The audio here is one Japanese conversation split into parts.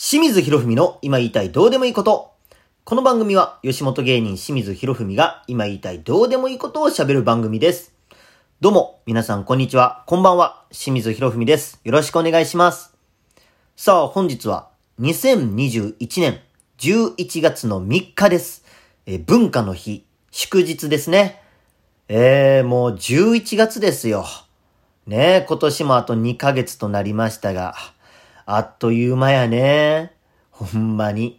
清水博文の今言いたいどうでもいいこと。この番組は吉本芸人清水博文が今言いたいどうでもいいことを喋る番組です。どうも、皆さんこんにちは、こんばんは、清水博文です。よろしくお願いします。さあ、本日は2021年11月の3日です。え文化の日、祝日ですね。えー、もう11月ですよ。ねえ、今年もあと2ヶ月となりましたが、あっという間やね。ほんまに。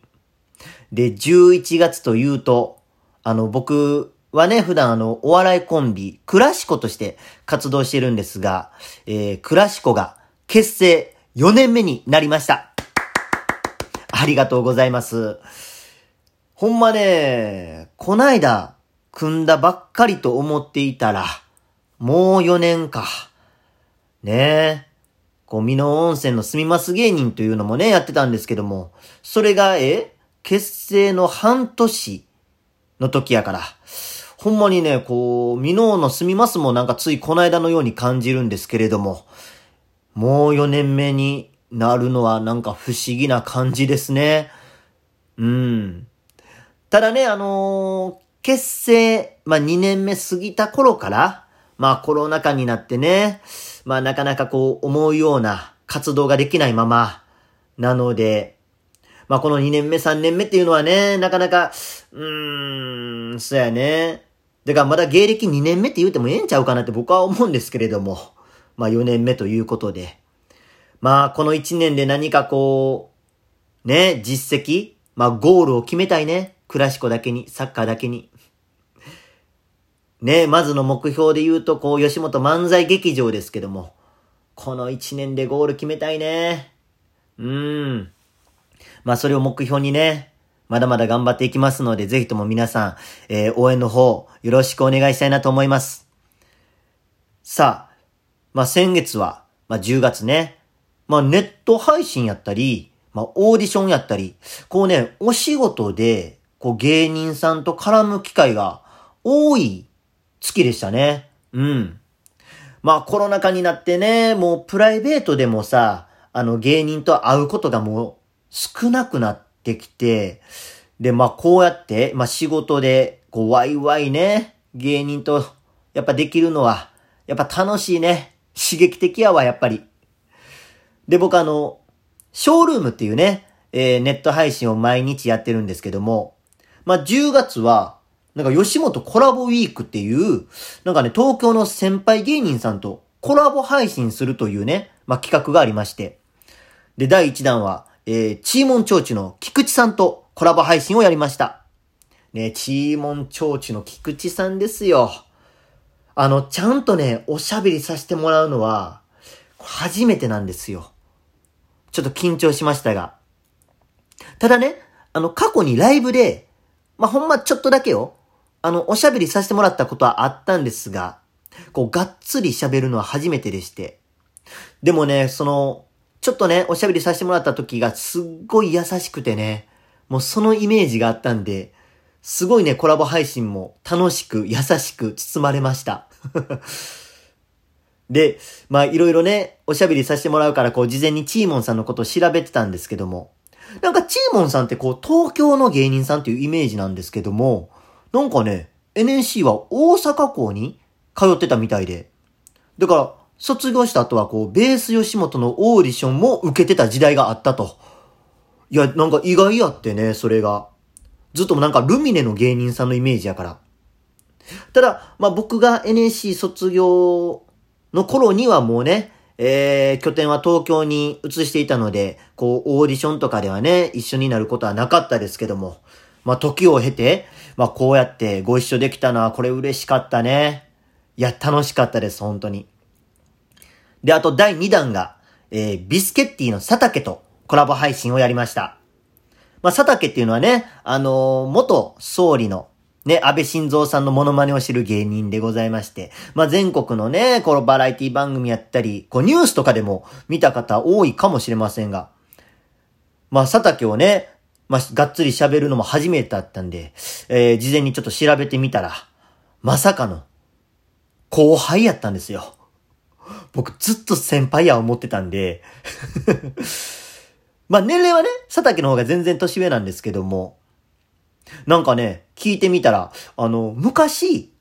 で、11月というと、あの、僕はね、普段あの、お笑いコンビ、クラシコとして活動してるんですが、えー、クラシコが結成4年目になりました。ありがとうございます。ほんまね、こないだ、組んだばっかりと思っていたら、もう4年か。ねえ。こう、美濃温泉の住みます芸人というのもね、やってたんですけども、それが、え結成の半年の時やから、ほんまにね、こう、美濃の住みますもなんかついこの間のように感じるんですけれども、もう4年目になるのはなんか不思議な感じですね。うん。ただね、あのー結成、まあ、2年目過ぎた頃から、まあ、コロナ禍になってね、まあ、なかなかこう、思うような活動ができないまま、なので、まあ、この2年目、3年目っていうのはね、なかなか、うーん、そうやね。だからまだ芸歴2年目って言うてもええんちゃうかなって僕は思うんですけれども、まあ、4年目ということで。まあ、この1年で何かこう、ね、実績、まあ、ゴールを決めたいね。クラシコだけに、サッカーだけに。ね、まずの目標で言うと、こう、吉本漫才劇場ですけども、この1年でゴール決めたいね。うーん。まあ、それを目標にね、まだまだ頑張っていきますので、ぜひとも皆さん、えー応援の方、よろしくお願いしたいなと思います。さあ、まあ、先月は、まあ、10月ね、まあ、ネット配信やったり、まあ、オーディションやったり、こうね、お仕事で、こう、芸人さんと絡む機会が多い月でしたね。うん。まあ、コロナ禍になってね、もうプライベートでもさ、あの、芸人と会うことがもう少なくなってきて、で、まあ、こうやって、まあ、仕事で、こう、ワイワイね、芸人と、やっぱできるのは、やっぱ楽しいね。刺激的やわ、やっぱり。で、僕あの、ショールームっていうね、えーネット配信を毎日やってるんですけども、まあ、10月は、なんか吉本コラボウィークっていう、なんかね、東京の先輩芸人さんとコラボ配信するというね、まあ、企画がありまして。で、第1弾は、えー、チーモンチョーチの菊池さんとコラボ配信をやりました。ね、チーモンチョーチの菊池さんですよ。あの、ちゃんとね、おしゃべりさせてもらうのは、初めてなんですよ。ちょっと緊張しましたが。ただね、あの、過去にライブで、まあ、ほんまちょっとだけよ。あの、おしゃべりさせてもらったことはあったんですが、こう、がっつり喋るのは初めてでして。でもね、その、ちょっとね、おしゃべりさせてもらった時がすっごい優しくてね、もうそのイメージがあったんで、すごいね、コラボ配信も楽しく、優しく包まれました。で、まあいろいろね、おしゃべりさせてもらうから、こう事前にチーモンさんのことを調べてたんですけども、なんかチーモンさんってこう東京の芸人さんっていうイメージなんですけども、なんかね、NSC は大阪校に通ってたみたいで、だから卒業した後はこうベース吉本のオーディションも受けてた時代があったと。いや、なんか意外やってね、それが。ずっとなんかルミネの芸人さんのイメージやから。ただ、まあ僕が NSC 卒業の頃にはもうね、えー、拠点は東京に移していたので、こう、オーディションとかではね、一緒になることはなかったですけども、まあ時を経て、まあこうやってご一緒できたのはこれ嬉しかったね。いや、楽しかったです、本当に。で、あと第2弾が、えー、ビスケッティの佐竹とコラボ配信をやりました。まあ、佐竹っていうのはね、あのー元総理の、ね、安倍晋三さんのモノマネを知る芸人でございまして、まあ、全国のね、このバラエティ番組やったり、こうニュースとかでも見た方多いかもしれませんが、まあ、佐竹をね、まあ、がっつり喋るのも初めてだったんで、えー事前にちょっと調べてみたら、まさかの、後輩やったんですよ。僕ずっと先輩や思ってたんで、ま年齢はね、佐竹の方が全然年上なんですけども、なんかね、聞いてみたら、あの、昔、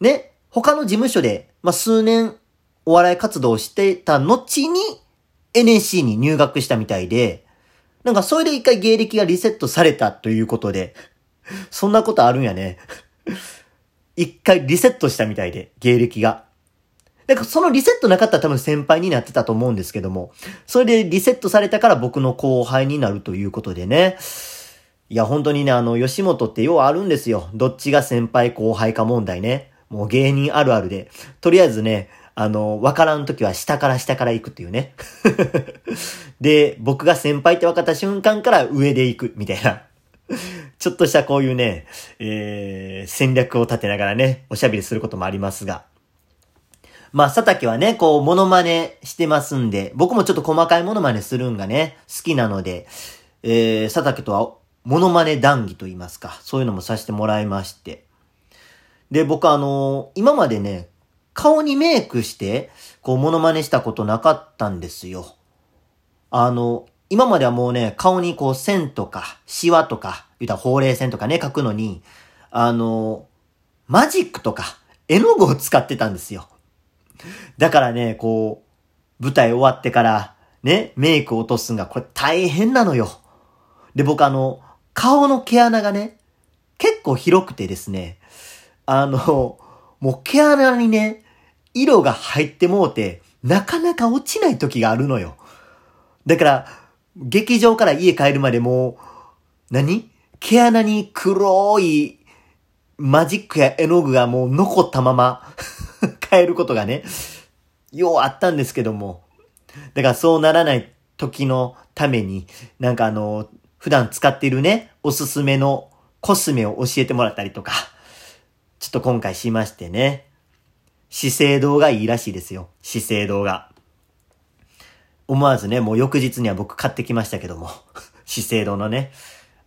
ね、他の事務所で、ま数年お笑い活動をしてた後に NSC に入学したみたいで、なんかそれで一回芸歴がリセットされたということで、そんなことあるんやね。一回リセットしたみたいで、芸歴が。なんかそのリセットなかったら多分先輩になってたと思うんですけども、それでリセットされたから僕の後輩になるということでね。いや、本当にね、あの、吉本ってようあるんですよ。どっちが先輩後輩か問題ね。もう芸人あるあるで。とりあえずね、あの、わからん時は下から下から行くっていうね。で、僕が先輩って分かった瞬間から上で行く、みたいな。ちょっとしたこういうね、えー、戦略を立てながらね、おしゃべりすることもありますが。まあ、佐竹はね、こう、モノマネしてますんで、僕もちょっと細かいモノマネするんがね、好きなので、えー、佐竹とは、モノマネ談義と言いますか、そういうのもさせてもらいまして。で、僕あのー、今までね、顔にメイクして、こう、モノマネしたことなかったんですよ。あの、今まではもうね、顔にこう線とか、シワとか、言ったらほうれい線とかね、描くのに、あの、マジックとか、絵の具を使ってたんですよ。だからね、こう、舞台終わってから、ね、メイク落とすんが、これ大変なのよ。で、僕あの、顔の毛穴がね、結構広くてですね、あの、もう毛穴にね、色が入ってもうて、なかなか落ちない時があるのよ。だから、劇場から家帰るまでもう、何？毛穴に黒いマジックや絵の具がもう残ったまま 帰ることがね、ようあったんですけども。だからそうならない時のために、なんかあの、普段使っているね、おすすめのコスメを教えてもらったりとか、ちょっと今回しましてね。姿勢動画いいらしいですよ。姿勢動画。思わずね、もう翌日には僕買ってきましたけども、資生堂のね、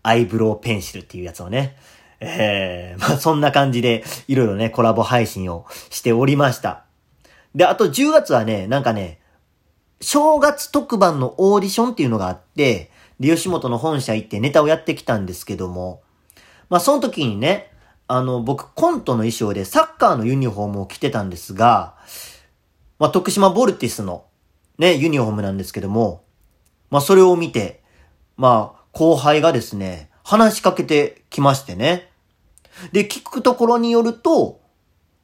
アイブロウペンシルっていうやつをね、えー、まあそんな感じで、いろいろね、コラボ配信をしておりました。で、あと10月はね、なんかね、正月特番のオーディションっていうのがあって、で、吉本の本社行ってネタをやってきたんですけども、まあその時にね、あの、僕コントの衣装でサッカーのユニフォームを着てたんですが、まあ徳島ボルティスのね、ユニフォームなんですけども、まあそれを見て、まあ後輩がですね、話しかけてきましてね。で、聞くところによると、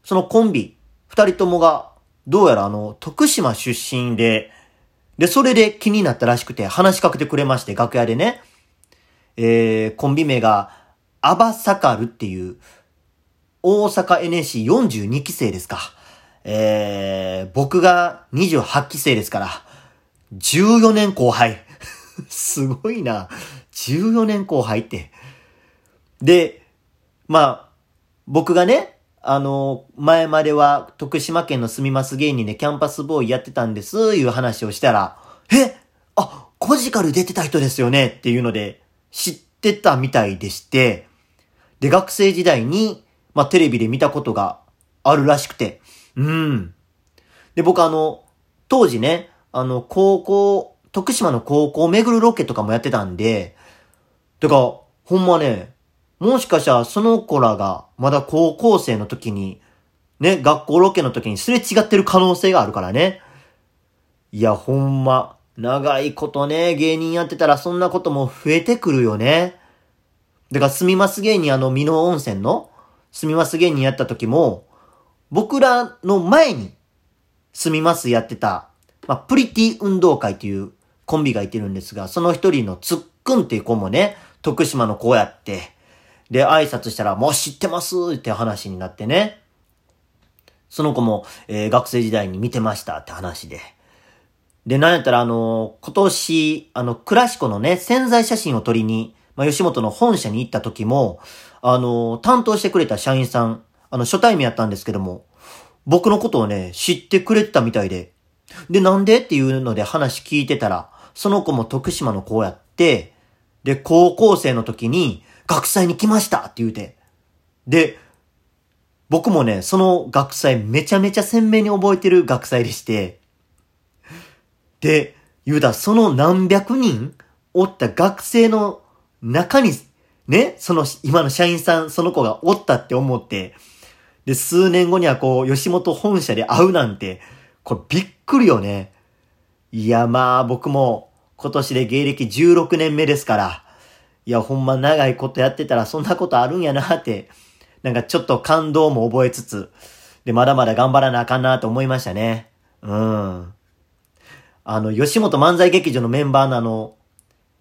そのコンビ、二人ともが、どうやらあの、徳島出身で、で、それで気になったらしくて話しかけてくれまして、楽屋でね。えー、コンビ名が、アバサカルっていう、大阪 NSC42 期生ですか。えー、僕が28期生ですから、14年後輩。すごいな。14年後輩って。で、まあ、僕がね、あの、前までは徳島県の住みます芸人でキャンパスボーイやってたんです、いう話をしたら、えあ、コジカル出てた人ですよねっていうので、知ってたみたいでして、で、学生時代に、まあ、テレビで見たことがあるらしくて、うん。で、僕あの、当時ね、あの、高校、徳島の高校を巡るロケとかもやってたんで、てか、ほんまね、もしかしたらその子らがまだ高校生の時に、ね、学校ロケの時にすれ違ってる可能性があるからね。いや、ほんま、長いことね、芸人やってたらそんなことも増えてくるよね。だから、住みます芸人あの、美濃温泉の住みます芸人やった時も、僕らの前に住みますやってた、まあ、プリティ運動会っていうコンビがいてるんですが、その一人のつっくんっていう子もね、徳島の子やって、で、挨拶したら、もう知ってますって話になってね。その子も、えー、学生時代に見てましたって話で。で、なんやったらあのー、今年、あの、クラシコのね、潜在写真を撮りに、まあ、吉本の本社に行った時も、あの、担当してくれた社員さん、あの、初対面やったんですけども、僕のことをね、知ってくれてたみたいで。で、なんでっていうので話聞いてたら、その子も徳島の子やって、で、高校生の時に、学祭に来ましたって言うて。で、僕もね、その学祭めちゃめちゃ鮮明に覚えてる学祭でして、で、言うたその何百人おった学生の中に、ね、その今の社員さん、その子がおったって思って、で、数年後にはこう、吉本本社で会うなんて、これびっくりよね。いや、まあ僕も今年で芸歴16年目ですから、いや、ほんま長いことやってたらそんなことあるんやなって、なんかちょっと感動も覚えつつ、で、まだまだ頑張らなあかんなと思いましたね。うん。あの、吉本漫才劇場のメンバーのあの、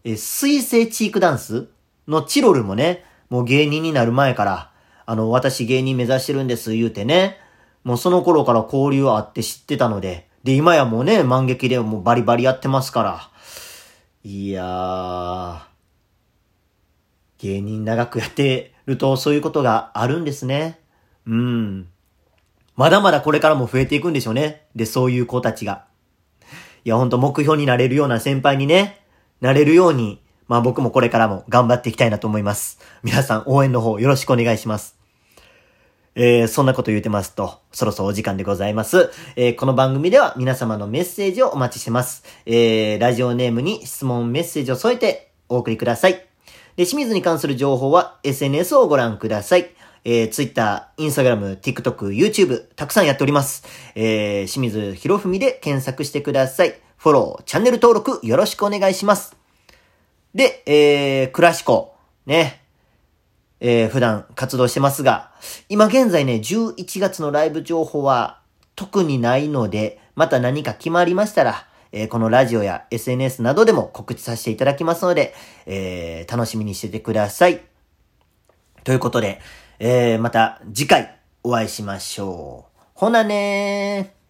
え、水星チークダンスのチロルもね、もう芸人になる前から、あの、私芸人目指してるんです言うてね、もうその頃から交流あって知ってたので、で、今やもうね、万劇でもうバリバリやってますから。いやー、芸人長くやってるとそういうことがあるんですね。うん。まだまだこれからも増えていくんでしょうね。で、そういう子たちが。いや、ほんと目標になれるような先輩にね、なれるように、まあ僕もこれからも頑張っていきたいなと思います。皆さん応援の方よろしくお願いします。えー、そんなこと言うてますと、そろそろお時間でございます。えー、この番組では皆様のメッセージをお待ちしてます。えー、ラジオネームに質問メッセージを添えてお送りください。で、清水に関する情報は SNS をご覧ください。えー、Twitter、Instagram、TikTok、YouTube、たくさんやっております。えー、清水博文で検索してください。フォロー、チャンネル登録よろしくお願いします。で、えー、クラシコ、ね、えー、普段活動してますが、今現在ね、11月のライブ情報は特にないので、また何か決まりましたら、えー、このラジオや SNS などでも告知させていただきますので、えー、楽しみにしててください。ということで、えー、また次回お会いしましょう。ほなねー。